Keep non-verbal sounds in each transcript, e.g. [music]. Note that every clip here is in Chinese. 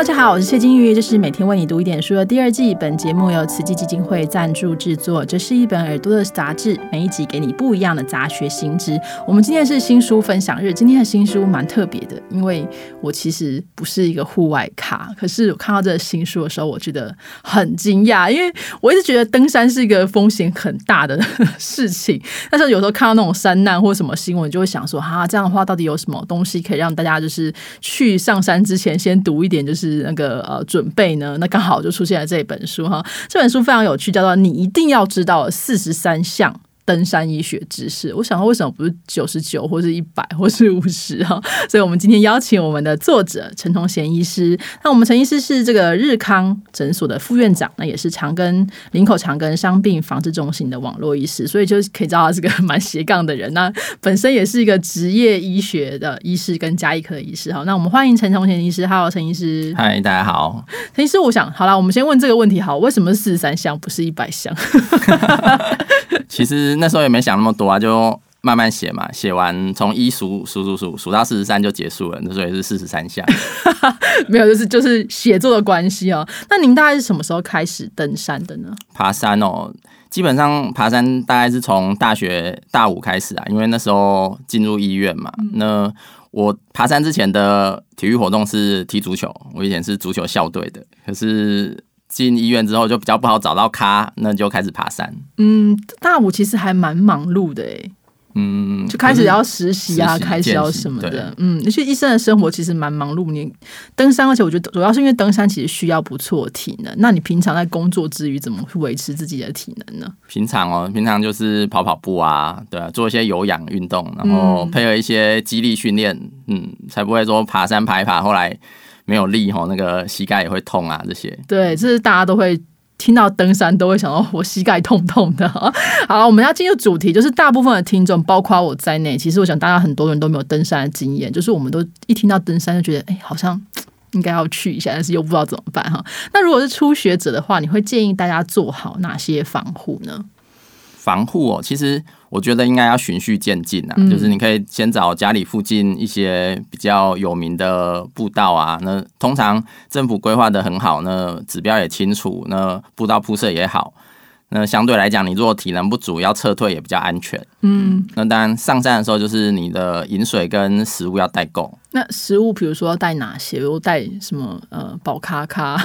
大家好，我是谢金鱼，这是每天为你读一点书的第二季。本节目由慈济基金会赞助制作。这是一本耳朵的杂志，每一集给你不一样的杂学新知。我们今天是新书分享日，今天的新书蛮特别的，因为我其实不是一个户外咖，可是我看到这个新书的时候，我觉得很惊讶，因为我一直觉得登山是一个风险很大的事情，但是有时候看到那种山难或什么新闻，就会想说，哈，这样的话到底有什么东西可以让大家就是去上山之前先读一点，就是。那个呃，准备呢？那刚好就出现了这本书哈。这本书非常有趣，叫做《你一定要知道四十三项》。登山医学知识，我想说为什么不是九十九，或是一百，或是五十哈？所以，我们今天邀请我们的作者陈同贤医师。那我们陈医师是这个日康诊所的副院长，那也是长庚林口长庚伤病防治中心的网络医师，所以就可以知道他是个 [laughs] 蛮斜杠的人。那本身也是一个职业医学的医师跟加医科的医师。好，那我们欢迎陈同贤医师。Hello，陈医师。嗨，大家好。[laughs] 陈医师，我想好了，我们先问这个问题。好，为什么是四十三项，不是一百项？[laughs] 其实那时候也没想那么多啊，就慢慢写嘛。写完从一数数数数数到四十三就结束了，那时候也是四十三下。[laughs] 没有，就是就是写作的关系哦。那您大概是什么时候开始登山的呢？爬山哦，基本上爬山大概是从大学大五开始啊，因为那时候进入医院嘛。那我爬山之前的体育活动是踢足球，我以前是足球校队的，可是。进医院之后就比较不好找到咖，那就开始爬山。嗯，大五其实还蛮忙碌的哎。嗯，就开始要实习啊，开始要什么的。嗯，而且医生的生活其实蛮忙碌。你登山，而且我觉得主要是因为登山其实需要不错体能。那你平常在工作之余怎么维持自己的体能呢？平常哦，平常就是跑跑步啊，对啊，做一些有氧运动，然后配合一些肌力训练，嗯，才不会说爬山爬一爬后来。没有力哈，那个膝盖也会痛啊，这些。对，这是大家都会听到登山都会想到我膝盖痛痛的。[laughs] 好，我们要进入主题，就是大部分的听众，包括我在内，其实我想大家很多人都没有登山的经验，就是我们都一听到登山就觉得，哎，好像应该要去一下，但是又不知道怎么办哈。[laughs] 那如果是初学者的话，你会建议大家做好哪些防护呢？防护哦，其实我觉得应该要循序渐进啊，就是你可以先找家里附近一些比较有名的步道啊，那通常政府规划的很好，那指标也清楚，那步道铺设也好。那相对来讲，你如果体能不足，要撤退也比较安全。嗯，那当然上山的时候，就是你的饮水跟食物要带够。那食物，比如说要带哪些？比如带什么？呃，宝咖咖，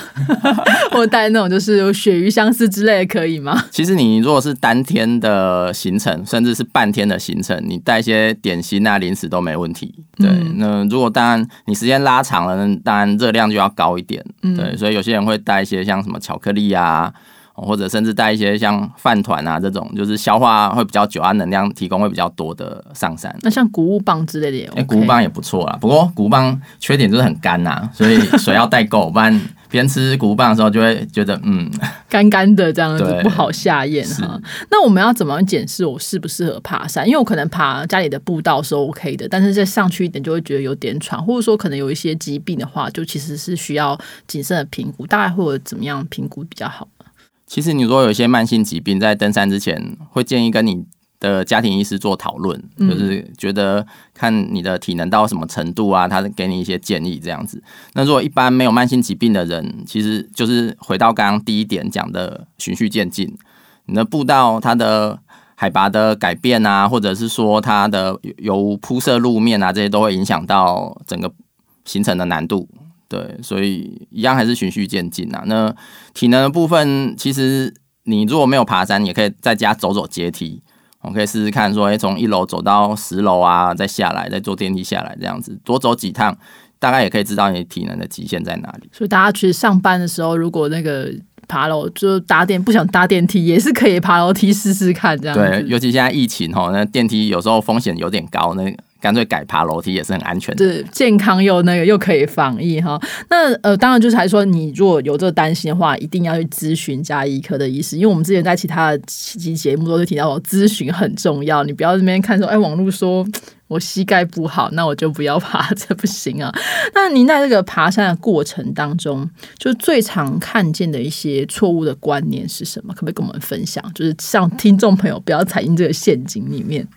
[laughs] 或带那种就是有鳕鱼相思之类的，可以吗？其实你如果是单天的行程，甚至是半天的行程，你带一些点心啊、零食都没问题。对，那如果当然你时间拉长了，当然热量就要高一点。对，所以有些人会带一些像什么巧克力啊。或者甚至带一些像饭团啊这种，就是消化会比较久啊，能量提供会比较多的上山。那像谷物棒之类的，哎，谷物棒也不错啦。不过谷物棒缺点就是很干呐，所以 [laughs] 水要带够，不然边吃谷物棒的时候就会觉得嗯 [laughs] 干干的这样子不好下咽哈。那我们要怎么检视我适不适合爬山？因为我可能爬家里的步道是 OK 的，但是再上去一点就会觉得有点喘，或者说可能有一些疾病的话，就其实是需要谨慎的评估。大概会怎么样评估比较好？其实，你如果有一些慢性疾病，在登山之前，会建议跟你的家庭医师做讨论，就是觉得看你的体能到什么程度啊，他给你一些建议这样子。那如果一般没有慢性疾病的人，其实就是回到刚刚第一点讲的循序渐进。你的步道它的海拔的改变啊，或者是说它的有铺设路面啊，这些都会影响到整个行程的难度。对，所以一样还是循序渐进啊。那体能的部分，其实你如果没有爬山，也可以在家走走阶梯。我可以试试看，说哎，从一楼走到十楼啊，再下来，再坐电梯下来，这样子多走几趟，大概也可以知道你体能的极限在哪里。所以大家其实上班的时候，如果那个爬楼就搭电不想搭电梯，也是可以爬楼梯试试看这样。对，尤其现在疫情哈，那电梯有时候风险有点高，那。干脆改爬楼梯也是很安全的，对，健康又那个又可以防疫哈。那呃，当然就是还说，你如果有这个担心的话，一定要去咨询加医科的医师，因为我们之前在其他的期节目都是提到，咨询很重要。你不要这边看说，哎，网络说我膝盖不好，那我就不要爬，[laughs] 这不行啊。那您在这个爬山的过程当中，就最常看见的一些错误的观念是什么？可不可以跟我们分享？就是像听众朋友不要踩进这个陷阱里面。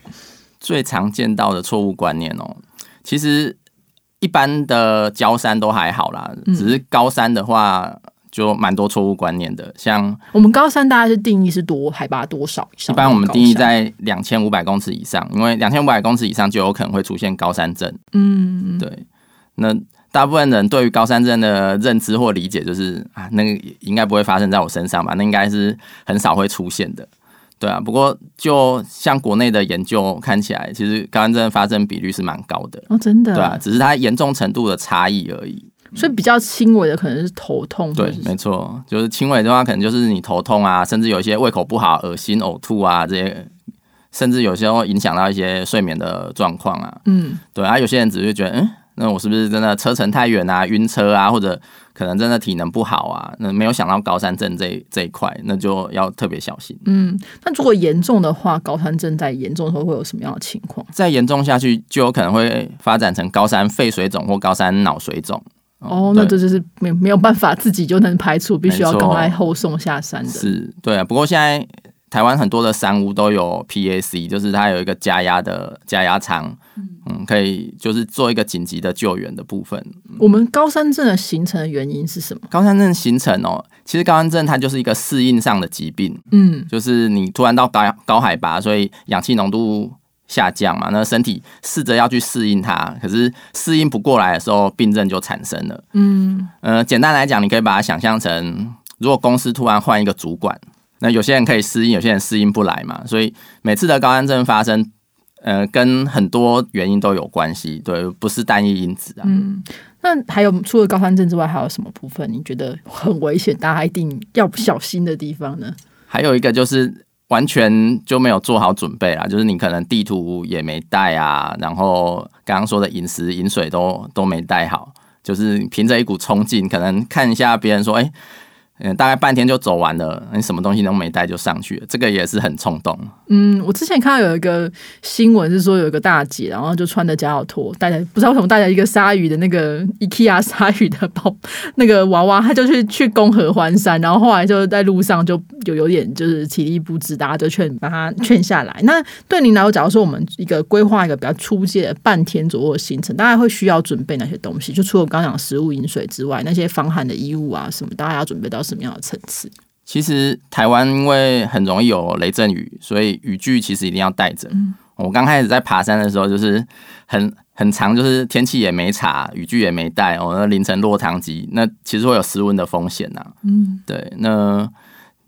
最常见到的错误观念哦，其实一般的焦山都还好啦，嗯只是高山的话就蛮多错误观念的。像我们高山大概是定义是多海拔多少以上？一般我们定义在两千五百公尺以上，因为两千五百公尺以上就有可能会出现高山症。嗯，对，那大部分人对于高山症的认知或理解就是啊，那个应该不会发生在我身上吧？那应该是很少会出现的。对啊，不过就像国内的研究看起来，其实高山症的发生比率是蛮高的。哦，真的，对啊，只是它严重程度的差异而已。所以比较轻微的可能是头痛，对，没错，就是轻微的话，可能就是你头痛啊，甚至有一些胃口不好、恶心、呕吐啊这些，甚至有些会影响到一些睡眠的状况啊。嗯，对啊，有些人只是觉得，嗯，那我是不是真的车程太远啊，晕车啊，或者可能真的体能不好啊？那没有想到高山症这一这一块，那就要特别小心。嗯，那如果严重的话，高山症在严重的时候会有什么样的情况？再严重下去，就有可能会发展成高山肺水肿或高山脑水肿。哦，那这就是没没有办法自己就能排除，必须要赶快后送下山的。是对啊，不过现在台湾很多的山屋都有 PAC，就是它有一个加压的加压舱，嗯，可以就是做一个紧急的救援的部分。我们高山症的形成的原因是什么？高山症形成哦，其实高山症它就是一个适应上的疾病，嗯，就是你突然到高高海拔，所以氧气浓度下降嘛，那身体试着要去适应它，可是适应不过来的时候，病症就产生了。嗯，呃，简单来讲，你可以把它想象成，如果公司突然换一个主管，那有些人可以适应，有些人适应不来嘛，所以每次的高山症发生，呃，跟很多原因都有关系，对，不是单一因子啊。嗯那还有除了高山症之外，还有什么部分你觉得很危险，大家一定要小心的地方呢？还有一个就是完全就没有做好准备啊，就是你可能地图也没带啊，然后刚刚说的饮食饮水都都没带好，就是凭着一股冲劲，可能看一下别人说，哎、嗯，大概半天就走完了，你什么东西都没带就上去了，这个也是很冲动。嗯，我之前看到有一个新闻是说有一个大姐，然后就穿着夹脚拖，带着不知道为什么带着一个鲨鱼的那个 IKEA 鲨鱼的包那个娃娃，她就去去攻合欢山，然后后来就在路上就有有点就是体力不支，大家就劝把她劝下来。那对您来说，假如说我们一个规划一个比较出界的半天左右的行程，大概会需要准备哪些东西？就除了我刚刚讲食物、饮水之外，那些防寒的衣物啊什么，大家要准备到什么样的层次？其实台湾因为很容易有雷阵雨，所以雨具其实一定要带着。我刚开始在爬山的时候，就是很很长，就是天气也没查，雨具也没带，哦，那凌晨落汤鸡，那其实会有失温的风险呐、嗯，对，那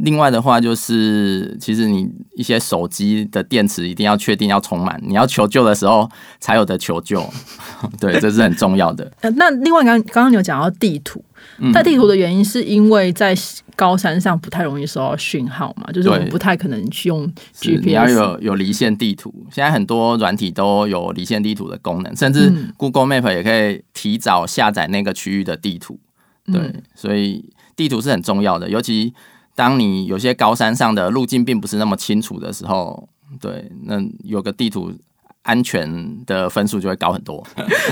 另外的话就是，其实你一些手机的电池一定要确定要充满，你要求救的时候才有的求救。[laughs] 对，这是很重要的。呃，[laughs] 那另外刚刚刚有讲到地图，嗯带地图的原因是因为在高山上不太容易收到讯号嘛，就是我们不太可能去用是你要 GPS。有有离线地图，现在很多软体都有离线地图的功能，甚至嗯 Google Map 也可以提早下载那个区域的地图。对，嗯所以地图是很重要的，尤其当你有些高山上的路径并不是那么清楚的时候，对，那有个地图。安全的分数就会高很多。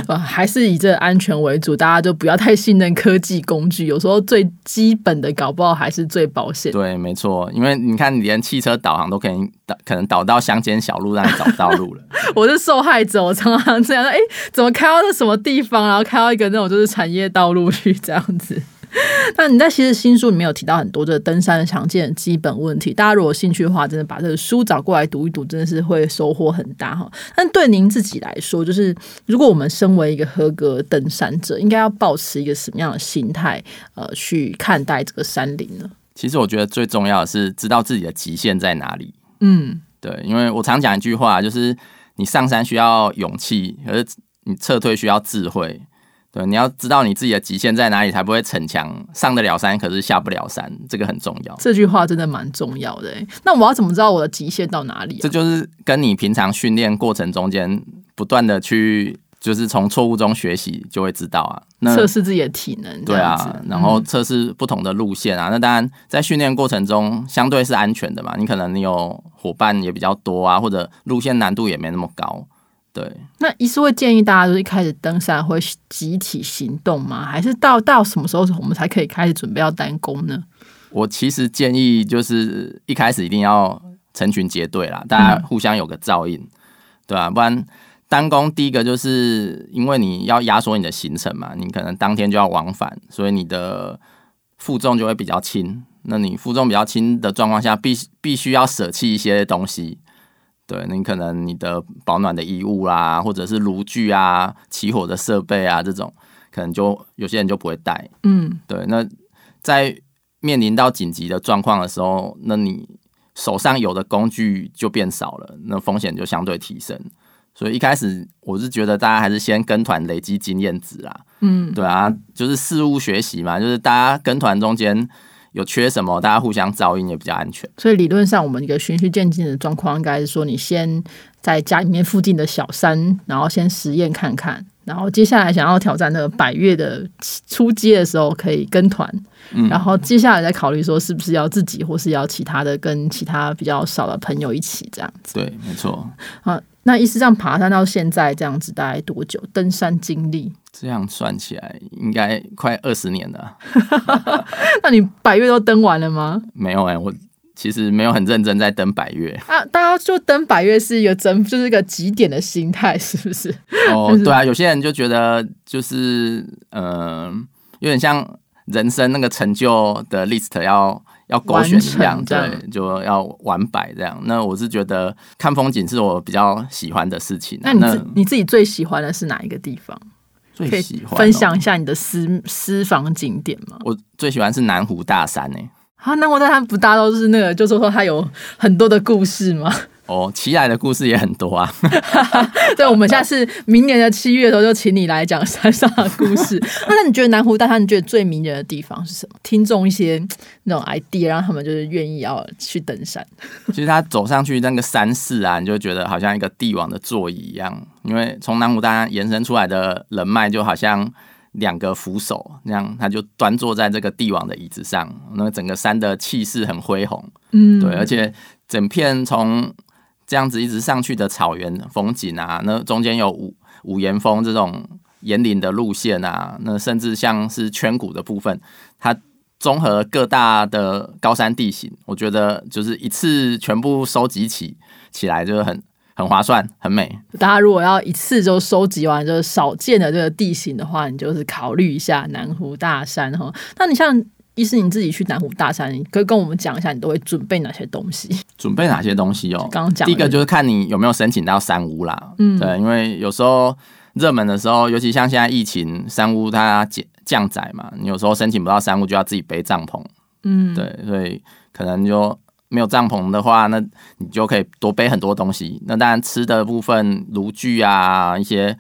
呃，[laughs] 还是以这安全为主，大家就不要太信任科技工具，有时候最基本的搞不好还是最保险。对，没错，因为你看，你连汽车导航都可以导，可能导到乡间小路让你找不到路了。[laughs] 我是受害者，我常常这样说，哎、怎么开到那什么地方，然后开到一个那种就是产业道路去这样子。[laughs] 那你在其实新书里面有提到很多这个登山常见的基本问题，大家如果有兴趣的话，真的把这个书找过来读一读，真的是会收获很大哈。但对您自己来说，就是如果我们身为一个合格登山者，应该要保持一个什么样的心态，呃，去看待这个山林呢？其实我觉得最重要的是知道自己的极限在哪里。嗯，对，因为我常讲一句话，就是你上山需要勇气，可是你撤退需要智慧。对，你要知道你自己的极限在哪里，才不会逞强，上得了山，可是下不了山，这个很重要。这句话真的蛮重要的、欸。那我要怎么知道我的极限到哪里、啊？这就是跟你平常训练过程中间不断的去，就是从错误中学习，就会知道啊。那测试自己的体能，对啊，然后测试不同的路线啊。那当然，在训练过程中相对是安全的嘛。你可能你有伙伴也比较多啊，或者路线难度也没那么高。对，那医师会建议大家，就是一开始登山会集体行动吗？还是到到什么时候我们才可以开始准备要单攻呢？我其实建议就是一开始一定要成群结队啦，大家互相有个照应，对吧、不然单攻第一个就是因为你要压缩你的行程嘛，你可能当天就要往返，所以你的负重就会比较轻。那你负重比较轻的状况下，必必须要舍弃一些东西。对你可能你的保暖的衣物啦，或者是炉具啊、起火的设备啊，这种可能就有些人就不会带。嗯，对。那在面临到紧急的状况的时候，那你手上有的工具就变少了，那风险就相对提升。所以一开始我是觉得大家还是先跟团累积经验值啦。嗯，对啊，就是事物学习嘛，就是大家跟团中间。有缺什么，大家互相照应也比较安全。所以理论上，我们一个循序渐进的状况，应该是说，你先在家里面附近的小山，然后先实验看看，然后接下来想要挑战那个百越的出街的时候，可以跟团，然后接下来再考虑说是不是要自己，或是要其他的跟其他比较少的朋友一起这样子。对，没错。啊，那意思上爬山到现在这样子，大概多久？登山经历？这样算起来应该快二十年了。[laughs] 那你百越都登完了吗？没有哎，我其实没有很认真在登百越啊。大家就登百越是一个真，就是一个极点的心态，是不是？哦，[laughs] 对啊，有些人就觉得就是嗯，有点像人生那个成就的 list 要要勾选一样，对，就要完百这样。那我是觉得看风景是我比较喜欢的事情。那你自你自己最喜欢的是哪一个地方？最喜欢分享一下你的私私房景点吗？我最喜欢是南湖大山诶。啊，南湖大山不大都是那个，就是说它有很多的故事吗？哦，奇来的故事也很多啊。[laughs] 对，我们下次明年的七月的时候，就请你来讲山上的故事。[laughs] 那你觉得南湖大山，你觉得最迷人的地方是什么？听众一些那种 idea，让他们就是愿意要去登山。[laughs] 其实他走上去那个山势啊，你就觉得好像一个帝王的座椅一样，因为从南湖大山延伸出来的人脉，就好像两个扶手那样，他就端坐在这个帝王的椅子上。那整个山的气势很恢宏，嗯，对，而且整片从这样子一直上去的草原风景啊，那中间有五五岩峰这种岩岭的路线啊，那甚至像是圈谷的部分，它综合各大的高山地形，我觉得就是一次全部收集起起来就是很很划算，很美。大家如果要一次就收集完就是少见的这个地形的话，你就是考虑一下南湖大山哈。那你像。意思你自己去南湖大山，你可以跟我们讲一下，你都会准备哪些东西？准备哪些东西哦？刚刚讲第一个就是看你有没有申请到山屋啦。嗯，对，因为有时候热门的时候，尤其像现在疫情，山屋它降降载嘛，你有时候申请不到山屋，就要自己背帐篷。嗯，对，所以可能就没有帐篷的话，那你就可以多背很多东西。那当然吃的部分，炉具啊，一些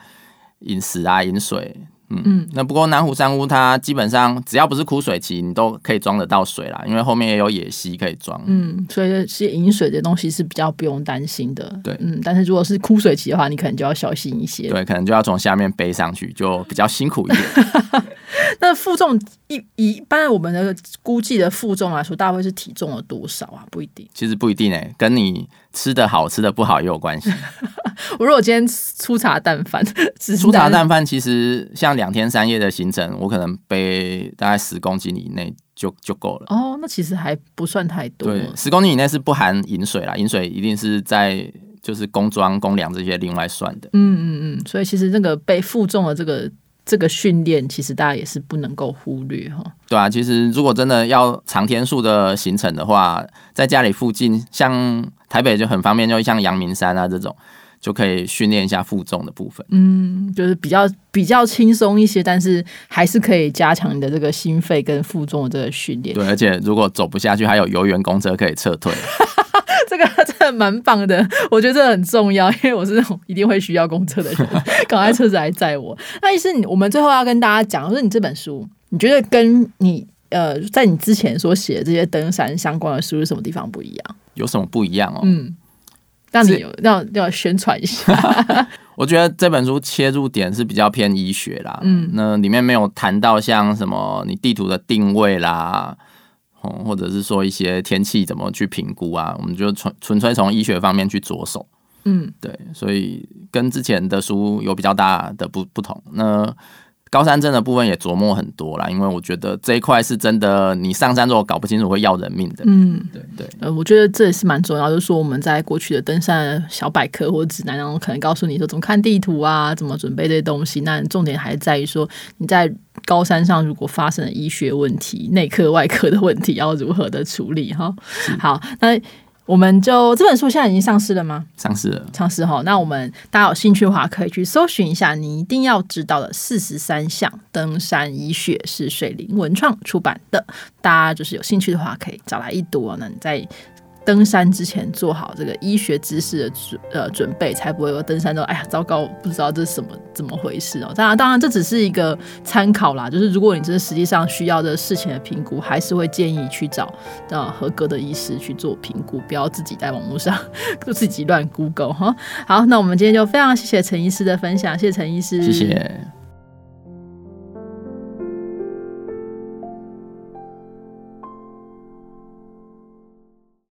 饮食啊，饮水。嗯，那不过南湖山屋它基本上只要不是枯水期，你都可以装得到水啦，因为后面也有野溪可以装。嗯，所以这些饮水的东西是比较不用担心的。对，嗯，但是如果是枯水期的话，你可能就要小心一些。对，可能就要从下面背上去，就比较辛苦一点。[laughs] 那负重一一般我们的估计的负重来说，大概是体重的多少啊？不一定。其实不一定诶，跟你吃的好吃的不好也有关系。[laughs] [laughs] 我如果今天粗茶淡饭，[laughs] 粗茶淡饭其实像两天三夜的行程，我可能背大概十公斤以内就就够了。哦，那其实还不算太多。对，十公斤以内是不含饮水啦，饮水一定是在就是工装、工粮这些另外算的。嗯嗯嗯，所以其实那个被负重的这个。这个训练其实大家也是不能够忽略哈。对啊，其实如果真的要长天数的行程的话，在家里附近，像台北就很方便，就像阳明山啊这种，就可以训练一下负重的部分。嗯，就是比较比较轻松一些，但是还是可以加强你的这个心肺跟负重的这个训练。对，而且如果走不下去，还有游园公车可以撤退。[laughs] 这个真的蛮棒的，我觉得这很重要，因为我是那种一定会需要公车的人，[laughs] 赶快车子来载我。那意思，我们最后要跟大家讲，就是你这本书，你觉得跟你呃，在你之前所写的这些登山相关的书，是什么地方不一样？有什么不一样哦？嗯，让你有要要宣传一下。[laughs] 我觉得这本书切入点是比较偏医学啦，嗯，那里面没有谈到像什么你地图的定位啦。哦，或者是说一些天气怎么去评估啊？我们就纯纯粹从医学方面去着手。嗯，对，所以跟之前的书有比较大的不不同。那高山症的部分也琢磨很多啦，因为我觉得这一块是真的，你上山如果搞不清楚会要人命的。嗯，对对，呃，我觉得这也是蛮重要，就是说我们在过去的登山小百科或者指南当中，可能告诉你说怎么看地图啊，怎么准备这些东西。那重点还在于说你在高山上如果发生了医学问题、内科、外科的问题，要如何的处理哈？好，那。我们就这本书现在已经上市了吗？上市了，上市哈。那我们大家有兴趣的话，可以去搜寻一下你一定要知道的四十三项登山医学，是水灵文创出版的。大家就是有兴趣的话，可以找来一读。那你在。登山之前做好这个医学知识的准呃准备，才不会说登山都哎呀糟糕，不知道这是什么怎么回事哦。当然，当然这只是一个参考啦，就是如果你真的实际上需要的事情的评估，还是会建议去找呃合格的医师去做评估，不要自己在网络上就 [laughs] 自己乱 Google 哈。好，那我们今天就非常谢谢陈医师的分享，谢谢陈医师，谢谢。